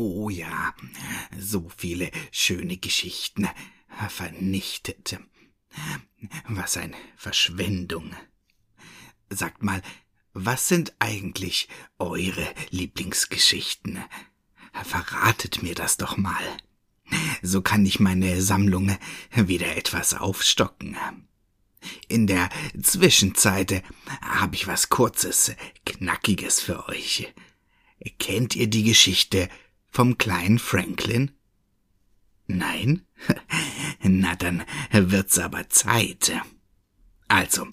Oh ja, so viele schöne Geschichten vernichtet. Was ein Verschwendung. Sagt mal, was sind eigentlich eure Lieblingsgeschichten? Verratet mir das doch mal. So kann ich meine Sammlung wieder etwas aufstocken. In der Zwischenzeit habe ich was Kurzes, Knackiges für euch. Kennt ihr die Geschichte vom kleinen Franklin? Nein? Na dann wird's aber Zeit. Also,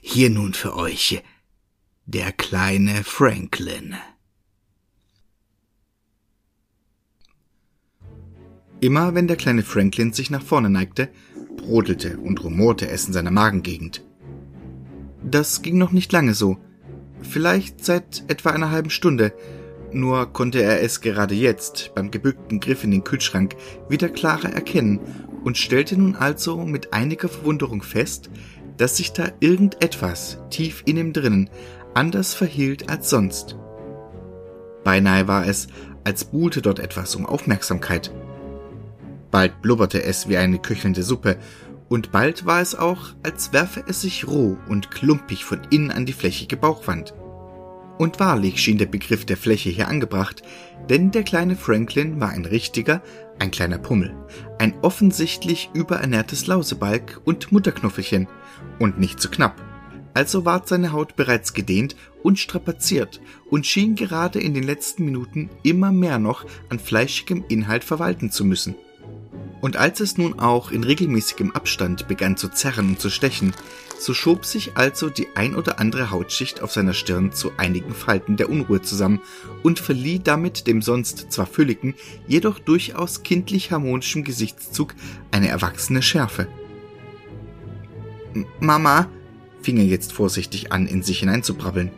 hier nun für euch der kleine Franklin. Immer wenn der kleine Franklin sich nach vorne neigte, brodelte und rumorte es in seiner Magengegend. Das ging noch nicht lange so, vielleicht seit etwa einer halben Stunde, nur konnte er es gerade jetzt beim gebückten Griff in den Kühlschrank wieder klarer erkennen und stellte nun also mit einiger Verwunderung fest, dass sich da irgendetwas tief in ihm drinnen anders verhielt als sonst. Beinahe war es, als buhlte dort etwas um Aufmerksamkeit. Bald blubberte es wie eine köchelnde Suppe, und bald war es auch, als werfe es sich roh und klumpig von innen an die flächige Bauchwand. Und wahrlich schien der Begriff der Fläche hier angebracht, denn der kleine Franklin war ein richtiger, ein kleiner Pummel, ein offensichtlich überernährtes Lausebalg und Mutterknuffelchen, und nicht zu knapp also ward seine Haut bereits gedehnt und strapaziert und schien gerade in den letzten Minuten immer mehr noch an fleischigem Inhalt verwalten zu müssen. Und als es nun auch in regelmäßigem Abstand begann zu zerren und zu stechen, so schob sich also die ein oder andere Hautschicht auf seiner Stirn zu einigen Falten der Unruhe zusammen und verlieh damit dem sonst zwar fülligen, jedoch durchaus kindlich harmonischen Gesichtszug eine erwachsene Schärfe. Mama, fing er jetzt vorsichtig an, in sich hineinzubrabbeln.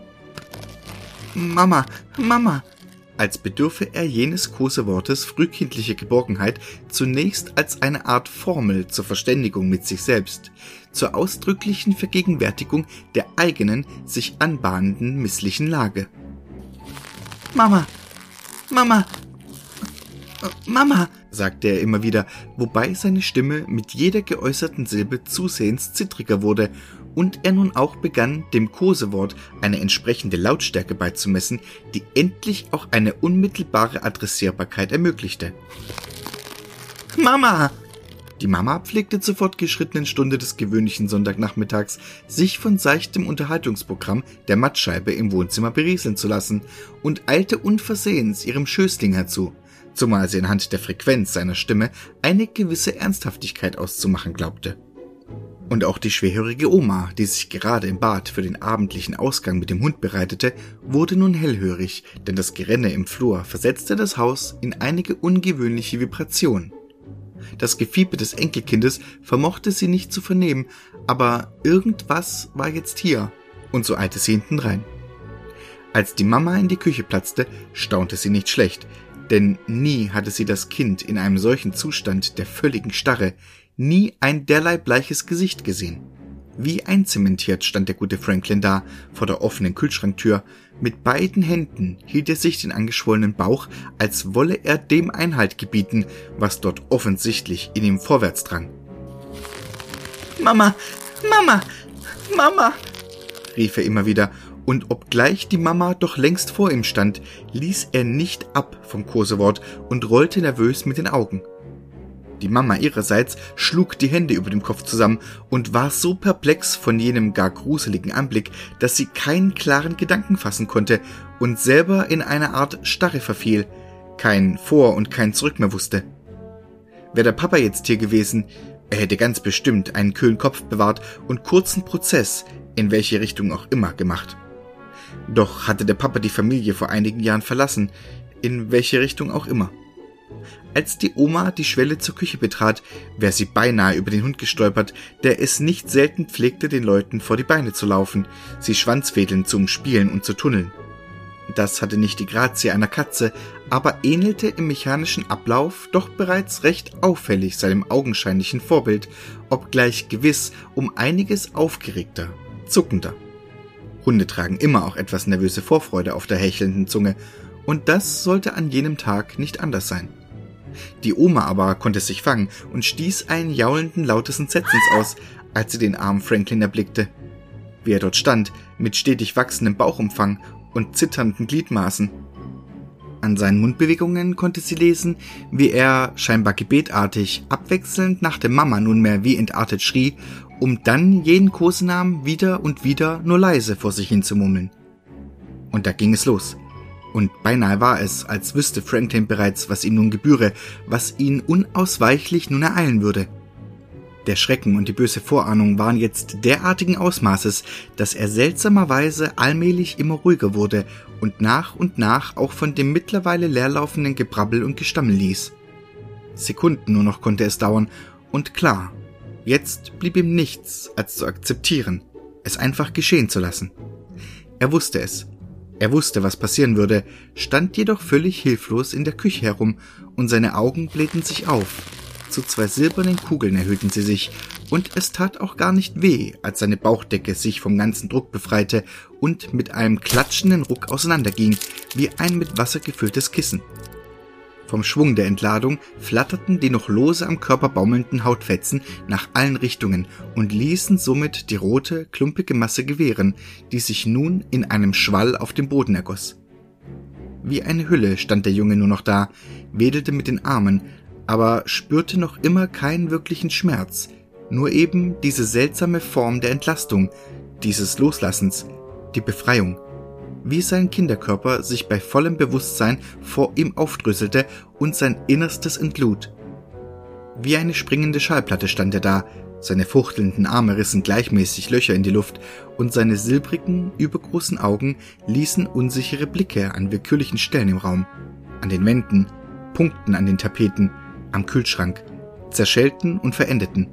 Mama, Mama! Als bedürfe er jenes Kosewortes frühkindliche Geborgenheit zunächst als eine Art Formel zur Verständigung mit sich selbst, zur ausdrücklichen Vergegenwärtigung der eigenen, sich anbahnenden misslichen Lage. Mama! Mama! Mama! Sagte er immer wieder, wobei seine Stimme mit jeder geäußerten Silbe zusehends zittriger wurde und er nun auch begann, dem Kosewort eine entsprechende Lautstärke beizumessen, die endlich auch eine unmittelbare Adressierbarkeit ermöglichte. Mama! Die Mama pflegte zur fortgeschrittenen Stunde des gewöhnlichen Sonntagnachmittags, sich von seichtem Unterhaltungsprogramm der Mattscheibe im Wohnzimmer berieseln zu lassen und eilte unversehens ihrem Schößling herzu, zumal sie anhand der Frequenz seiner Stimme eine gewisse Ernsthaftigkeit auszumachen glaubte. Und auch die schwerhörige Oma, die sich gerade im Bad für den abendlichen Ausgang mit dem Hund bereitete, wurde nun hellhörig, denn das Gerenne im Flur versetzte das Haus in einige ungewöhnliche Vibrationen. Das Gefiepe des Enkelkindes vermochte sie nicht zu vernehmen, aber irgendwas war jetzt hier, und so eilte sie hinten rein. Als die Mama in die Küche platzte, staunte sie nicht schlecht, denn nie hatte sie das Kind in einem solchen Zustand der völligen Starre, nie ein derlei bleiches Gesicht gesehen. Wie einzementiert stand der gute Franklin da, vor der offenen Kühlschranktür. Mit beiden Händen hielt er sich den angeschwollenen Bauch, als wolle er dem Einhalt gebieten, was dort offensichtlich in ihm vorwärts drang. Mama, Mama, Mama, rief er immer wieder, und obgleich die Mama doch längst vor ihm stand, ließ er nicht ab vom Kosewort und rollte nervös mit den Augen. Die Mama ihrerseits schlug die Hände über dem Kopf zusammen und war so perplex von jenem gar gruseligen Anblick, dass sie keinen klaren Gedanken fassen konnte und selber in eine Art Starre verfiel, kein Vor und kein Zurück mehr wusste. Wäre der Papa jetzt hier gewesen, er hätte ganz bestimmt einen kühlen Kopf bewahrt und kurzen Prozess, in welche Richtung auch immer, gemacht. Doch hatte der Papa die Familie vor einigen Jahren verlassen, in welche Richtung auch immer. Als die Oma die Schwelle zur Küche betrat, wäre sie beinahe über den Hund gestolpert, der es nicht selten pflegte, den Leuten vor die Beine zu laufen, sie schwanzwedelnd zu umspielen und zu tunneln. Das hatte nicht die Grazie einer Katze, aber ähnelte im mechanischen Ablauf doch bereits recht auffällig seinem augenscheinlichen Vorbild, obgleich gewiss um einiges aufgeregter, zuckender. Hunde tragen immer auch etwas nervöse Vorfreude auf der hechelnden Zunge, Und das sollte an jenem Tag nicht anders sein. Die Oma aber konnte sich fangen und stieß einen jaulenden lautes Entsetzens aus, als sie den armen Franklin erblickte. Wie er dort stand, mit stetig wachsendem Bauchumfang und zitternden Gliedmaßen. An seinen Mundbewegungen konnte sie lesen, wie er, scheinbar gebetartig, abwechselnd nach der Mama nunmehr wie entartet schrie, um dann jenen Kosenamen wieder und wieder nur leise vor sich hin zu murmeln. Und da ging es los und beinahe war es, als wüsste Franklin bereits, was ihm nun gebühre, was ihn unausweichlich nun ereilen würde. Der Schrecken und die böse Vorahnung waren jetzt derartigen Ausmaßes, dass er seltsamerweise allmählich immer ruhiger wurde und nach und nach auch von dem mittlerweile leerlaufenden Gebrabbel und Gestammel ließ. Sekunden nur noch konnte es dauern, und klar, jetzt blieb ihm nichts, als zu akzeptieren, es einfach geschehen zu lassen. Er wusste es, er wusste, was passieren würde, stand jedoch völlig hilflos in der Küche herum, und seine Augen blähten sich auf. Zu zwei silbernen Kugeln erhöhten sie sich, und es tat auch gar nicht weh, als seine Bauchdecke sich vom ganzen Druck befreite und mit einem klatschenden Ruck auseinanderging, wie ein mit Wasser gefülltes Kissen. Vom Schwung der Entladung flatterten die noch lose am Körper baumelnden Hautfetzen nach allen Richtungen und ließen somit die rote, klumpige Masse gewähren, die sich nun in einem Schwall auf dem Boden ergoss. Wie eine Hülle stand der Junge nur noch da, wedelte mit den Armen, aber spürte noch immer keinen wirklichen Schmerz, nur eben diese seltsame Form der Entlastung, dieses Loslassens, die Befreiung wie sein Kinderkörper sich bei vollem Bewusstsein vor ihm aufdröselte und sein Innerstes entlud. Wie eine springende Schallplatte stand er da, seine fuchtelnden Arme rissen gleichmäßig Löcher in die Luft und seine silbrigen, übergroßen Augen ließen unsichere Blicke an willkürlichen Stellen im Raum, an den Wänden, Punkten an den Tapeten, am Kühlschrank, zerschellten und verendeten.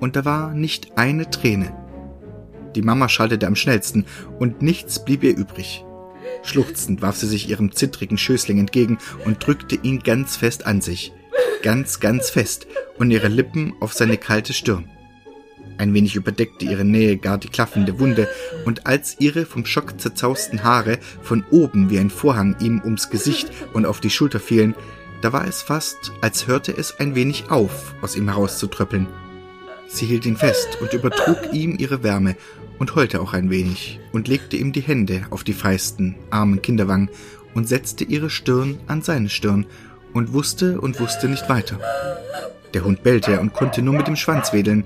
Und da war nicht eine Träne. Die Mama schaltete am schnellsten, und nichts blieb ihr übrig. Schluchzend warf sie sich ihrem zittrigen Schößling entgegen und drückte ihn ganz fest an sich. Ganz, ganz fest und ihre Lippen auf seine kalte Stirn. Ein wenig überdeckte ihre Nähe gar die klaffende Wunde, und als ihre vom Schock zerzausten Haare von oben wie ein Vorhang ihm ums Gesicht und auf die Schulter fielen, da war es fast, als hörte es ein wenig auf, aus ihm herauszutröppeln. Sie hielt ihn fest und übertrug ihm ihre Wärme und heulte auch ein wenig und legte ihm die Hände auf die feisten, armen Kinderwangen und setzte ihre Stirn an seine Stirn und wusste und wusste nicht weiter. Der Hund bellte und konnte nur mit dem Schwanz wedeln,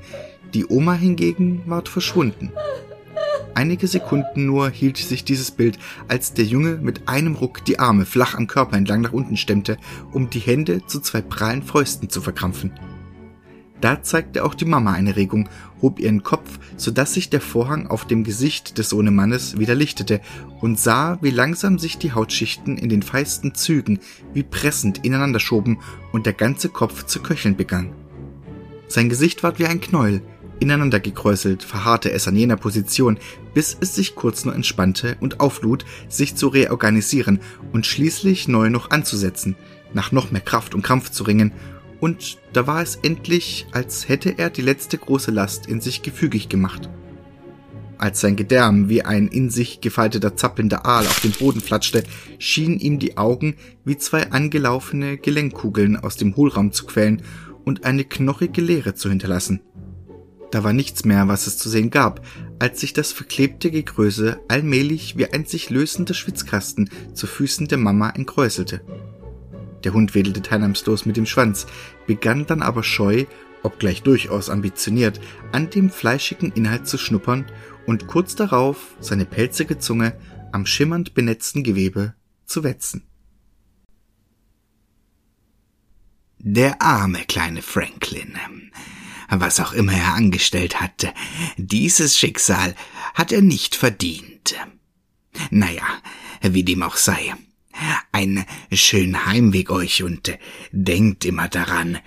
die Oma hingegen ward verschwunden. Einige Sekunden nur hielt sich dieses Bild, als der Junge mit einem Ruck die Arme flach am Körper entlang nach unten stemmte, um die Hände zu zwei prallen Fäusten zu verkrampfen. Da zeigte auch die Mama eine Regung, hob ihren Kopf, so dass sich der Vorhang auf dem Gesicht des Sohnemannes wieder lichtete und sah, wie langsam sich die Hautschichten in den feisten Zügen wie pressend ineinander schoben und der ganze Kopf zu köcheln begann. Sein Gesicht ward wie ein Knäuel, ineinander gekräuselt, verharrte es an jener Position, bis es sich kurz nur entspannte und auflud, sich zu reorganisieren und schließlich neu noch anzusetzen, nach noch mehr Kraft und Krampf zu ringen und da war es endlich, als hätte er die letzte große Last in sich gefügig gemacht. Als sein Gedärm wie ein in sich gefalteter zappelnder Aal auf den Boden flatschte, schienen ihm die Augen wie zwei angelaufene Gelenkkugeln aus dem Hohlraum zu quellen und eine knochige Leere zu hinterlassen. Da war nichts mehr, was es zu sehen gab, als sich das verklebte Gegröße allmählich wie ein sich lösender Schwitzkasten zu Füßen der Mama entkräuselte. Der Hund wedelte teilnahmslos mit dem Schwanz, begann dann aber scheu, obgleich durchaus ambitioniert, an dem fleischigen Inhalt zu schnuppern und kurz darauf seine pelzige Zunge am schimmernd benetzten Gewebe zu wetzen. Der arme kleine Franklin. Was auch immer er angestellt hatte, dieses Schicksal hat er nicht verdient. Naja, wie dem auch sei. Ein schönen Heimweg euch und denkt immer daran,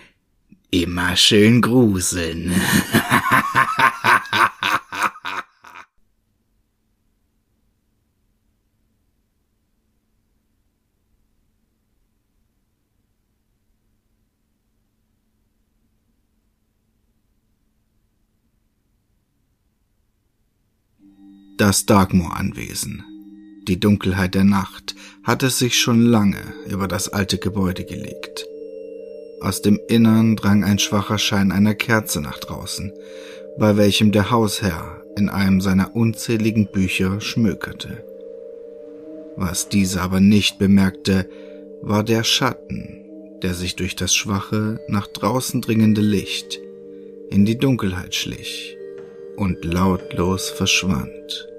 immer schön gruseln. Das Darkmoor-Anwesen Die Dunkelheit der Nacht hatte sich schon lange über das alte Gebäude gelegt. Aus dem Innern drang ein schwacher Schein einer Kerze nach draußen, bei welchem der Hausherr in einem seiner unzähligen Bücher schmökerte. Was dieser aber nicht bemerkte, war der Schatten, der sich durch das schwache, nach draußen dringende Licht in die Dunkelheit schlich und lautlos verschwand.